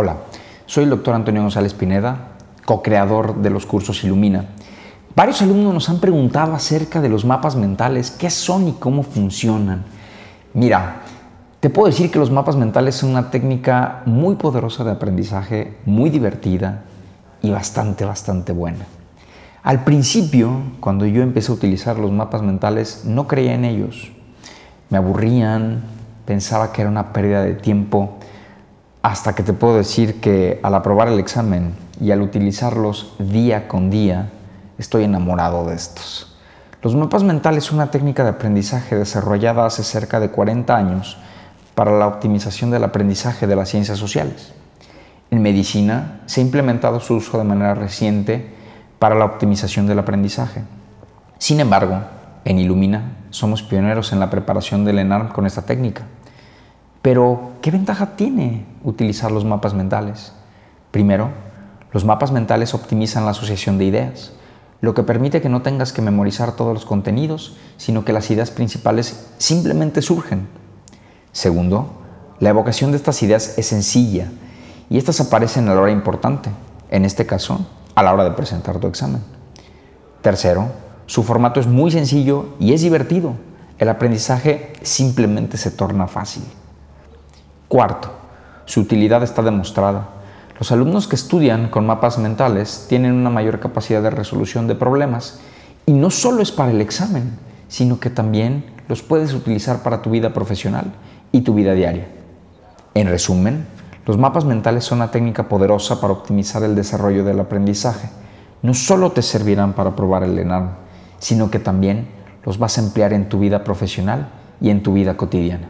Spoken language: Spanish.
Hola, soy el doctor Antonio González Pineda, co-creador de los cursos Ilumina. Varios alumnos nos han preguntado acerca de los mapas mentales, qué son y cómo funcionan. Mira, te puedo decir que los mapas mentales son una técnica muy poderosa de aprendizaje, muy divertida y bastante, bastante buena. Al principio, cuando yo empecé a utilizar los mapas mentales, no creía en ellos. Me aburrían, pensaba que era una pérdida de tiempo, hasta que te puedo decir que al aprobar el examen y al utilizarlos día con día, estoy enamorado de estos. Los mapas mentales son una técnica de aprendizaje desarrollada hace cerca de 40 años para la optimización del aprendizaje de las ciencias sociales. En medicina se ha implementado su uso de manera reciente para la optimización del aprendizaje. Sin embargo, en Illumina somos pioneros en la preparación del ENARM con esta técnica. Pero, ¿qué ventaja tiene utilizar los mapas mentales? Primero, los mapas mentales optimizan la asociación de ideas, lo que permite que no tengas que memorizar todos los contenidos, sino que las ideas principales simplemente surgen. Segundo, la evocación de estas ideas es sencilla y estas aparecen a la hora importante, en este caso, a la hora de presentar tu examen. Tercero, su formato es muy sencillo y es divertido. El aprendizaje simplemente se torna fácil. Cuarto, su utilidad está demostrada. Los alumnos que estudian con mapas mentales tienen una mayor capacidad de resolución de problemas y no solo es para el examen, sino que también los puedes utilizar para tu vida profesional y tu vida diaria. En resumen, los mapas mentales son una técnica poderosa para optimizar el desarrollo del aprendizaje. No solo te servirán para probar el ENARM, sino que también los vas a emplear en tu vida profesional y en tu vida cotidiana.